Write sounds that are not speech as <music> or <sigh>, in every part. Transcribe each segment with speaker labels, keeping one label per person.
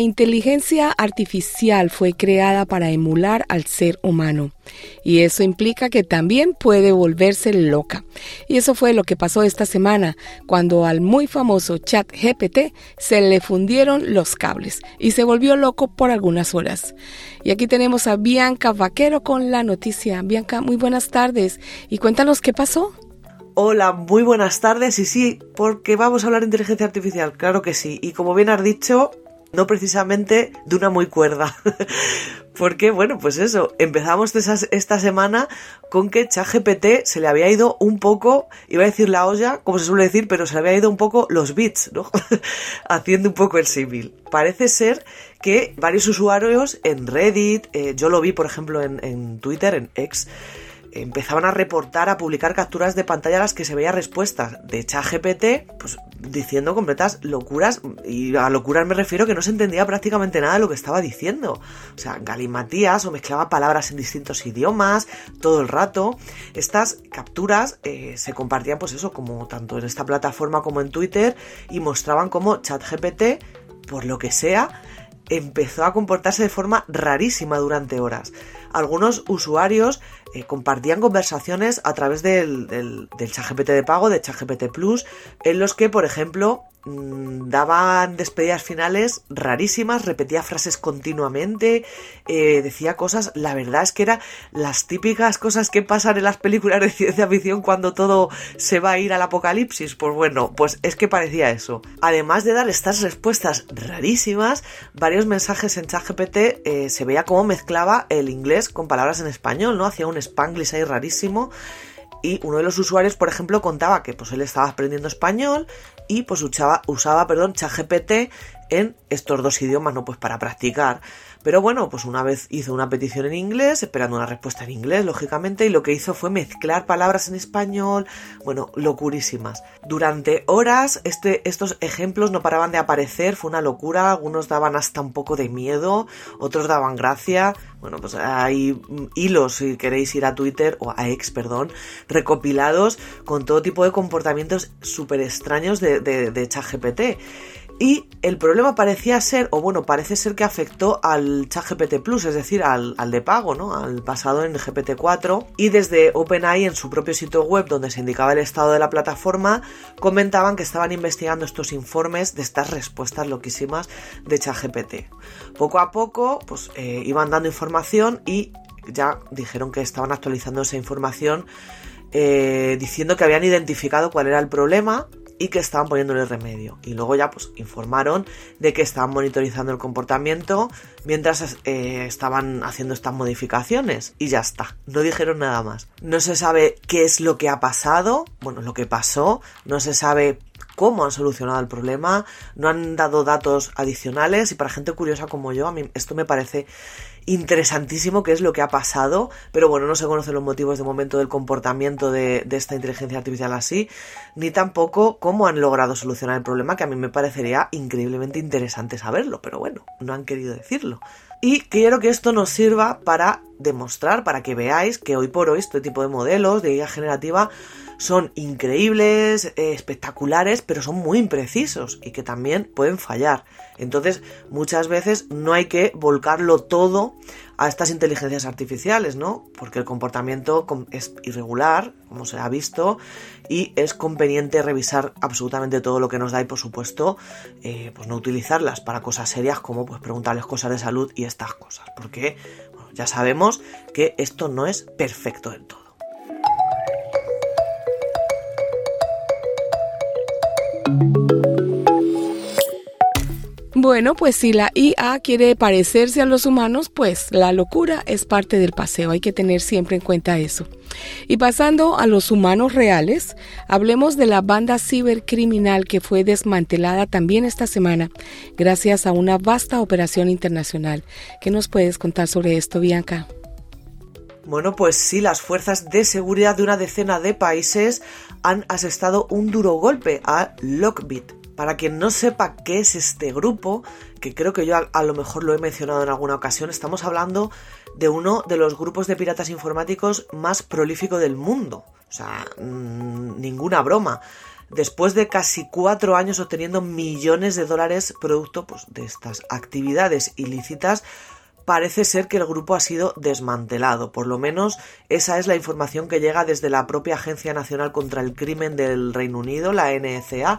Speaker 1: Inteligencia artificial fue creada para emular al ser humano y eso implica que también puede volverse loca. Y eso fue lo que pasó esta semana cuando al muy famoso chat GPT se le fundieron los cables y se volvió loco por algunas horas. Y aquí tenemos a Bianca Vaquero con la noticia. Bianca, muy buenas tardes y cuéntanos qué pasó.
Speaker 2: Hola, muy buenas tardes y sí, porque vamos a hablar de inteligencia artificial, claro que sí. Y como bien has dicho, no precisamente de una muy cuerda. <laughs> Porque, bueno, pues eso, empezamos esta semana con que ChatGPT se le había ido un poco, iba a decir la olla, como se suele decir, pero se le había ido un poco los bits, ¿no? <laughs> Haciendo un poco el símil. Parece ser que varios usuarios en Reddit, eh, yo lo vi, por ejemplo, en, en Twitter, en X, empezaban a reportar, a publicar capturas de pantalla a las que se veía respuestas de ChatGPT, pues diciendo completas locuras, y a locuras me refiero que no se entendía prácticamente nada de lo que estaba diciendo. O sea, galimatías o mezclaba palabras en distintos idiomas todo el rato. Estas capturas eh, se compartían, pues eso, como tanto en esta plataforma como en Twitter, y mostraban cómo ChatGPT, por lo que sea, empezó a comportarse de forma rarísima durante horas. Algunos usuarios eh, compartían conversaciones a través del, del, del ChatGPT de pago, de ChatGPT Plus, en los que, por ejemplo, daban despedidas finales rarísimas, repetía frases continuamente, eh, decía cosas, la verdad es que eran las típicas cosas que pasan en las películas de ciencia ficción cuando todo se va a ir al apocalipsis, pues bueno, pues es que parecía eso. Además de dar estas respuestas rarísimas, varios mensajes en ChatGPT eh, se veía cómo mezclaba el inglés con palabras en español, ¿no? Hacía un spanglish ahí rarísimo y uno de los usuarios, por ejemplo, contaba que pues él estaba aprendiendo español y pues usaba, usaba perdón, ChatGPT en estos dos idiomas, ¿no? Pues para practicar. Pero bueno, pues una vez hizo una petición en inglés, esperando una respuesta en inglés, lógicamente, y lo que hizo fue mezclar palabras en español, bueno, locurísimas. Durante horas este, estos ejemplos no paraban de aparecer, fue una locura, algunos daban hasta un poco de miedo, otros daban gracia. Bueno, pues hay hilos, si queréis ir a Twitter, o a X, perdón, recopilados con todo tipo de comportamientos súper extraños de, de, de ChatGPT. Y el problema parecía ser, o bueno, parece ser que afectó al chat GPT Plus, es decir, al, al de pago, ¿no? Al pasado en GPT-4. Y desde OpenAI, en su propio sitio web, donde se indicaba el estado de la plataforma, comentaban que estaban investigando estos informes de estas respuestas loquísimas de ChatGPT. Poco a poco, pues eh, iban dando información y ya dijeron que estaban actualizando esa información eh, diciendo que habían identificado cuál era el problema y que estaban poniéndole remedio. Y luego ya pues informaron de que estaban monitorizando el comportamiento mientras eh, estaban haciendo estas modificaciones. Y ya está, no dijeron nada más. No se sabe qué es lo que ha pasado, bueno, lo que pasó, no se sabe cómo han solucionado el problema, no han dado datos adicionales y para gente curiosa como yo, a mí esto me parece interesantísimo qué es lo que ha pasado, pero bueno, no se conocen los motivos de momento del comportamiento de, de, esta inteligencia artificial así, ni tampoco cómo han logrado solucionar el problema, que a mí me parecería increíblemente interesante saberlo, pero bueno, no han querido decirlo. Y quiero que esto nos sirva para demostrar, para que veáis que hoy por hoy este tipo de modelos de guía generativa son increíbles, eh, espectaculares, pero son muy imprecisos y que también pueden fallar. Entonces, muchas veces no hay que volcarlo todo a estas inteligencias artificiales, ¿no? Porque el comportamiento es irregular, como se ha visto, y es conveniente revisar absolutamente todo lo que nos da y, por supuesto, eh, pues no utilizarlas para cosas serias como pues preguntarles cosas de salud y estas cosas, porque ya sabemos que esto no es perfecto del todo.
Speaker 1: Bueno, pues si la IA quiere parecerse a los humanos, pues la locura es parte del paseo. Hay que tener siempre en cuenta eso. Y pasando a los humanos reales, hablemos de la banda cibercriminal que fue desmantelada también esta semana gracias a una vasta operación internacional. ¿Qué nos puedes contar sobre esto, Bianca?
Speaker 2: Bueno, pues sí, las fuerzas de seguridad de una decena de países han asestado un duro golpe a Lockbit, Para quien no sepa qué es este grupo, que creo que yo a, lo mejor lo he mencionado en alguna ocasión, estamos hablando de uno de los grupos de piratas informáticos más prolífico del mundo. O sea, ninguna broma después de casi cuatro años obteniendo millones de dólares producto pues, de estas actividades ilícitas, parece ser que el grupo ha sido desmantelado. Por lo menos esa es la información que llega desde la propia Agencia Nacional contra el Crimen del Reino Unido, la NCA,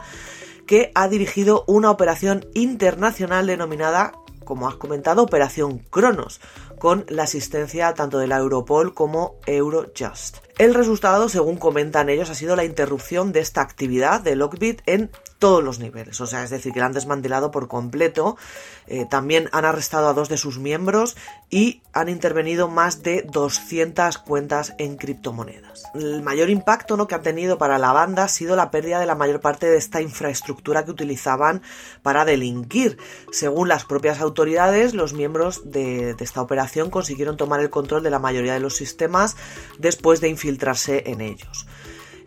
Speaker 2: que ha dirigido una operación internacional denominada, como has comentado, Operación Cronos, con la asistencia tanto de la Europol como Eurojust. El resultado, según comentan ellos, ha sido la interrupción de esta actividad de Lockbit en todos los niveles, o sea, es decir, que la han desmantelado por completo. Eh, también han arrestado a dos de sus miembros y han intervenido más de 200 cuentas en criptomonedas. El mayor impacto ¿no? que ha tenido para la banda ha sido la pérdida de la mayor parte de esta infraestructura que utilizaban para delinquir. Según las propias autoridades, los miembros de, esta operación consiguieron tomar el control de la mayoría de los sistemas después de infiltrarse en ellos.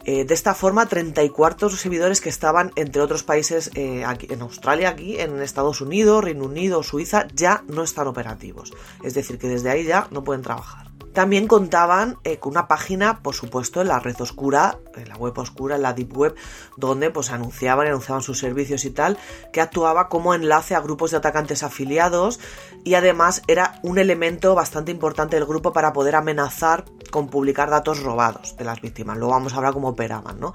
Speaker 2: Eh, de esta forma, 34 servidores que estaban, entre otros países, eh, aquí, en Australia, aquí, en Estados Unidos, Reino Unido, Suiza, ya no están operativos. Es decir, que desde ahí ya no pueden trabajar. También contaban eh, con una página, por supuesto, en la red oscura, en la web oscura, en la deep web, donde pues anunciaban, anunciaban sus servicios y tal, que actuaba como enlace a grupos de atacantes afiliados y además era un elemento bastante importante del grupo para poder amenazar con publicar datos robados de las víctimas. Luego vamos a hablar cómo operaban, ¿no?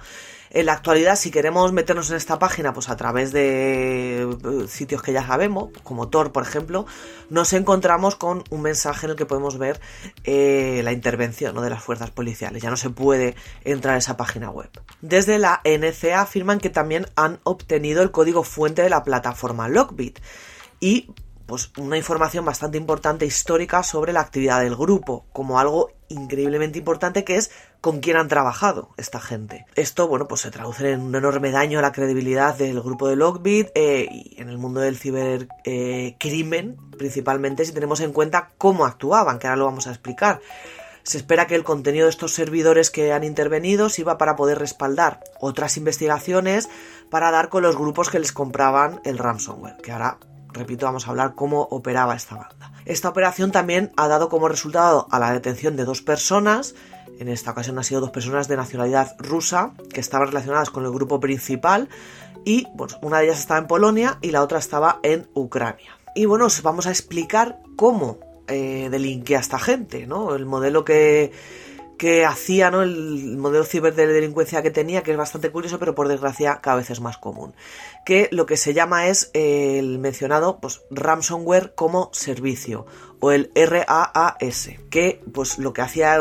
Speaker 2: En la actualidad, si queremos meternos en esta página, pues a través de eh, sitios que ya sabemos, como Tor, por ejemplo, nos encontramos con un mensaje en el que podemos ver eh, la intervención de las fuerzas policiales. Ya no se puede entrar a esa página web. Desde la NCA afirman que también han obtenido el código fuente de la plataforma Lockbit y pues una información bastante importante histórica sobre la actividad del grupo, como algo increíblemente importante que es con quién han trabajado esta gente. Esto, bueno, pues se traduce en un enorme daño a la credibilidad del grupo de Lockbit eh, y en el mundo del cibercrimen, eh, principalmente si tenemos en cuenta cómo actuaban, que ahora lo vamos a explicar. Se espera que el contenido de estos servidores que han intervenido sirva para poder respaldar otras investigaciones para dar con los grupos que les compraban el ransomware, que ahora repito, vamos a hablar cómo operaba esta banda. Esta operación también ha dado como resultado a la detención de dos personas, en esta ocasión han sido dos personas de nacionalidad rusa que estaban relacionadas con el grupo principal y pues, una de ellas estaba en Polonia y la otra estaba en Ucrania. Y bueno, os vamos a explicar cómo eh, delinquía esta gente, ¿no? El modelo que, que hacía. El modelo ciber de delincuencia que tenía, que es bastante curioso, pero por desgracia cada vez es más común. Que lo que se llama es el mencionado pues, ransomware como servicio, o el RAAS, que pues lo que hacía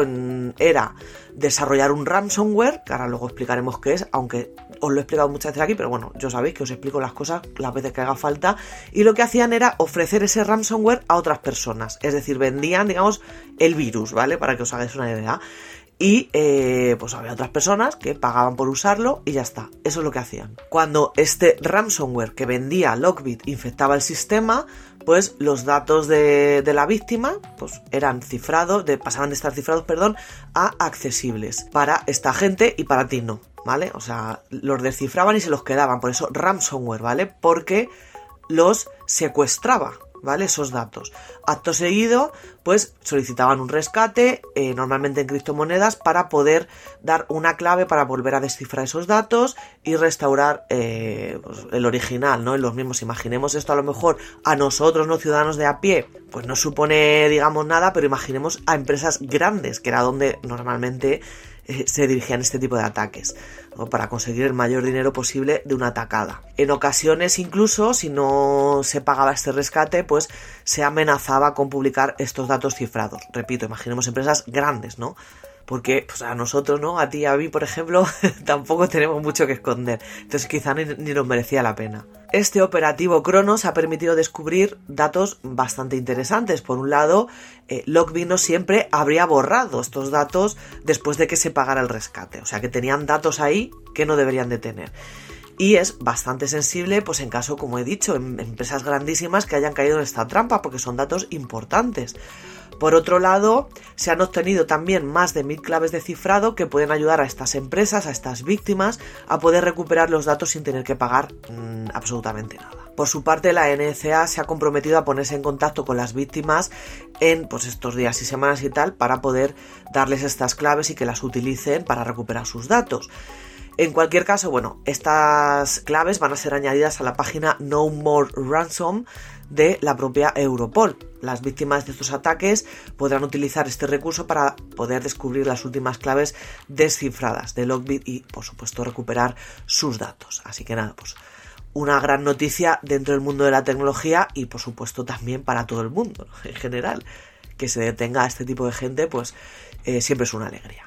Speaker 2: era desarrollar un ransomware, que ahora luego explicaremos qué es, aunque os lo he explicado muchas veces aquí, pero bueno, yo sabéis que os explico las cosas las veces que haga falta, y lo que hacían era ofrecer ese ransomware a otras personas, es decir, vendían, digamos, el virus, ¿vale? Para que os hagáis una idea. Y eh, pues había otras personas que pagaban por usarlo y ya está. Eso es lo que hacían. Cuando este ransomware que vendía Lockbit infectaba el sistema, pues los datos de, la víctima pues eran cifrados, de, pasaban de estar cifrados, perdón, a accesibles para esta gente y para ti no, ¿vale? O sea, los descifraban y se los quedaban, por eso ransomware, ¿vale? Porque los secuestraba, ¿vale? Esos datos. Acto seguido, pues solicitaban un rescate, eh, normalmente en criptomonedas, para poder dar una clave para volver a descifrar esos datos y restaurar eh, pues, el original, ¿no? En los mismos. Imaginemos esto a lo mejor a nosotros, ¿no? Ciudadanos de a pie, pues no supone, digamos, nada, pero imaginemos a empresas grandes, que era donde normalmente eh, se dirigían este tipo de ataques, para conseguir el mayor dinero posible de una atacada. En ocasiones incluso, si no se pagaba este rescate, pues se amenazaba con publicar estos datos cifrados. Repito, imaginemos empresas grandes, ¿no? porque pues, a nosotros, ¿no? A ti y a mí, por ejemplo, <laughs> tampoco tenemos mucho que esconder. Entonces quizá ni, nos merecía la pena. Este operativo Cronos ha permitido descubrir datos bastante interesantes. Por un lado, eh, no siempre habría borrado estos datos después de que se pagara el rescate. O sea que tenían datos ahí que no deberían de tener y es bastante sensible pues en caso como he dicho en empresas grandísimas que hayan caído en esta trampa porque son datos importantes Por otro lado, se han obtenido también más de mil claves de cifrado que pueden ayudar a estas empresas, a estas víctimas, a poder recuperar los datos sin tener que pagar mm, absolutamente nada. Por su parte, la NSA se ha comprometido a ponerse en contacto con las víctimas en pues, estos días y semanas y tal para poder darles estas claves y que las utilicen para recuperar sus datos. En cualquier caso, bueno, estas claves van a ser añadidas a la página No More Ransom de la propia Europol. Las víctimas de estos ataques podrán utilizar este recurso para poder descubrir las últimas claves descifradas de Logbit y, por supuesto, recuperar sus datos. Así que nada, pues una gran noticia dentro del mundo de la tecnología y, por supuesto, también para todo el mundo <laughs> en general. Que se detenga a este tipo de gente, pues eh, siempre es una alegría.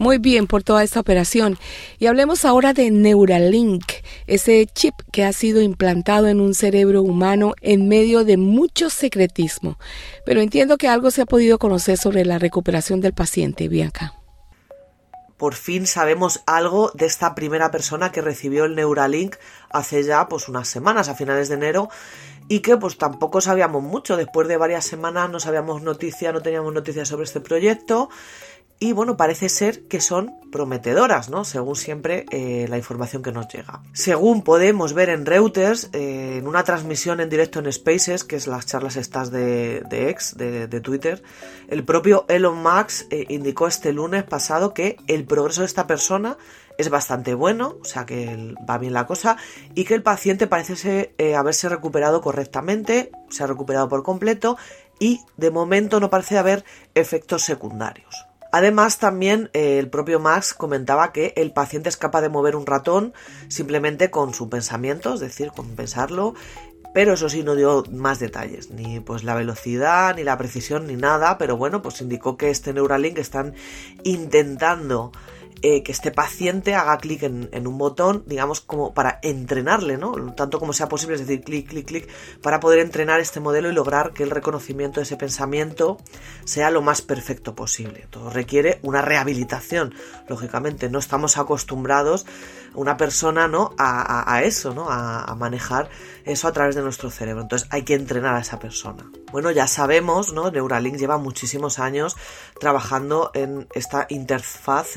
Speaker 1: Muy bien por toda esta operación. Y hablemos ahora de Neuralink, ese chip que ha sido implantado en un cerebro humano en medio de mucho secretismo. Pero entiendo que algo se ha podido conocer sobre la recuperación del paciente, Bianca.
Speaker 2: Por fin sabemos algo de esta primera persona que recibió el Neuralink hace ya pues unas semanas, a finales de enero, y que pues tampoco sabíamos mucho. Después de varias semanas no sabíamos noticias, no teníamos noticias sobre este proyecto y bueno, parece ser que son prometedoras, ¿no? Según siempre eh, la información que nos llega. Según podemos ver en Reuters, eh, en una transmisión en directo en Spaces, que es las charlas estas de, de X, de, Twitter, el propio Elon Musk eh, indicó este lunes pasado que el progreso de esta persona es bastante bueno, o sea que va bien la cosa, y que el paciente parece haberse recuperado correctamente, se ha recuperado por completo, y de momento no parece haber efectos secundarios. Además, también eh, el propio Max comentaba que el paciente es capaz de mover un ratón simplemente con su pensamiento, es decir, con pensarlo, pero eso sí no dio más detalles, ni pues la velocidad, ni la precisión, ni nada, pero bueno, pues indicó que este Neuralink están intentando eh, que este paciente haga clic en, un botón, digamos, como para entrenarle, ¿no? Tanto como sea posible, es decir, clic, clic, clic, para poder entrenar este modelo y lograr que el reconocimiento de ese pensamiento sea lo más perfecto posible. Todo requiere una rehabilitación, lógicamente, no estamos acostumbrados una persona, ¿no? A, eso, ¿no? A, manejar eso a través de nuestro cerebro. Entonces hay que entrenar a esa persona. Bueno, ya sabemos, ¿no? Neuralink lleva muchísimos años trabajando en esta interfaz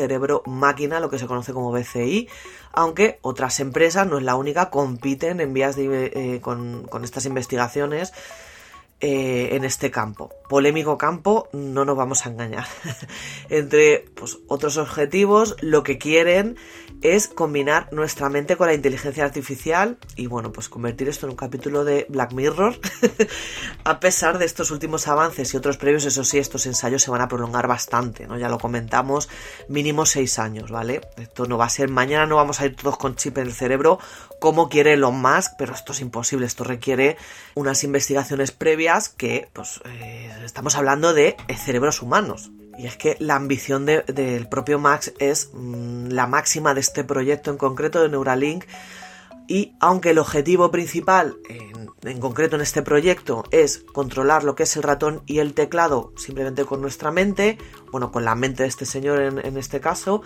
Speaker 2: cerebro-máquina, lo que se conoce como BCI, aunque otras empresas, no es la única, compiten en vías de, eh, con, con estas investigaciones eh, en este campo. Polémico campo, no nos vamos a engañar. <laughs> Entre pues, otros objetivos, lo que quieren es combinar nuestra mente con la inteligencia artificial y bueno, pues convertir esto en un capítulo de Black Mirror. <laughs> a pesar de estos últimos avances y otros previos, eso sí, estos ensayos se van a prolongar bastante, ¿no? Ya lo comentamos, mínimo seis años, ¿vale? Esto no va a ser mañana, no vamos a ir todos con chip en el cerebro como quiere Elon Musk, pero esto es imposible, esto requiere unas investigaciones previas que, pues, eh, estamos hablando de cerebros humanos. Y es que la ambición del propio Max es mm, la máxima de este proyecto en concreto de Neuralink. Y aunque el objetivo principal, en, concreto en este proyecto, es controlar lo que es el ratón y el teclado simplemente con nuestra mente, bueno, con la mente de este señor en este caso,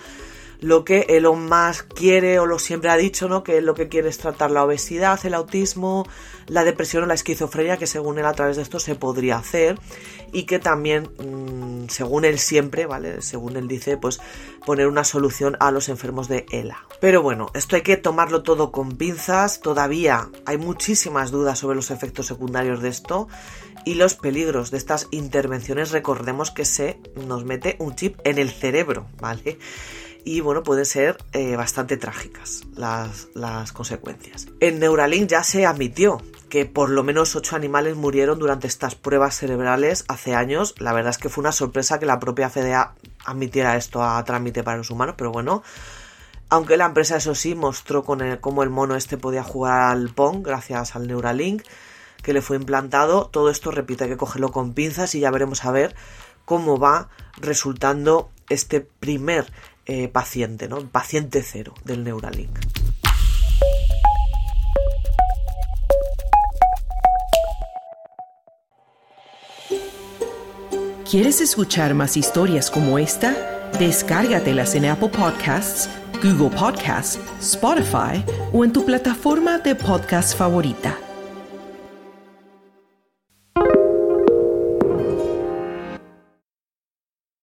Speaker 2: lo que Elon Musk quiere o lo siempre ha dicho, ¿no? Que lo que quiere es tratar la obesidad, el autismo, la depresión o la esquizofrenia, que según él a través de esto se podría hacer y que también, mm, según él siempre, ¿vale? Según él dice, pues poner una solución a los enfermos de ELA. Pero bueno, esto hay que tomarlo todo con pinzas, todavía hay muchísimas dudas sobre los efectos secundarios de esto y los peligros de estas intervenciones, recordemos que se nos mete un chip en el cerebro, ¿vale? Y bueno, pueden ser eh, bastante trágicas las, las consecuencias. En Neuralink ya se admitió que por lo menos ocho animales murieron durante estas pruebas cerebrales hace años. La verdad es que fue una sorpresa que la propia FDA admitiera esto a trámite para los humanos, pero bueno, aunque la empresa eso sí mostró con cómo el mono este podía jugar al Pong gracias al Neuralink que le fue implantado, todo esto repite hay que cogerlo con pinzas y ya veremos a ver cómo va resultando este primer eh, paciente, ¿no? Paciente cero del Neuralink.
Speaker 3: ¿Quieres escuchar más historias como esta? Descárgatelas en Apple Podcasts Google Podcast, Spotify o en tu plataforma de podcast favorita.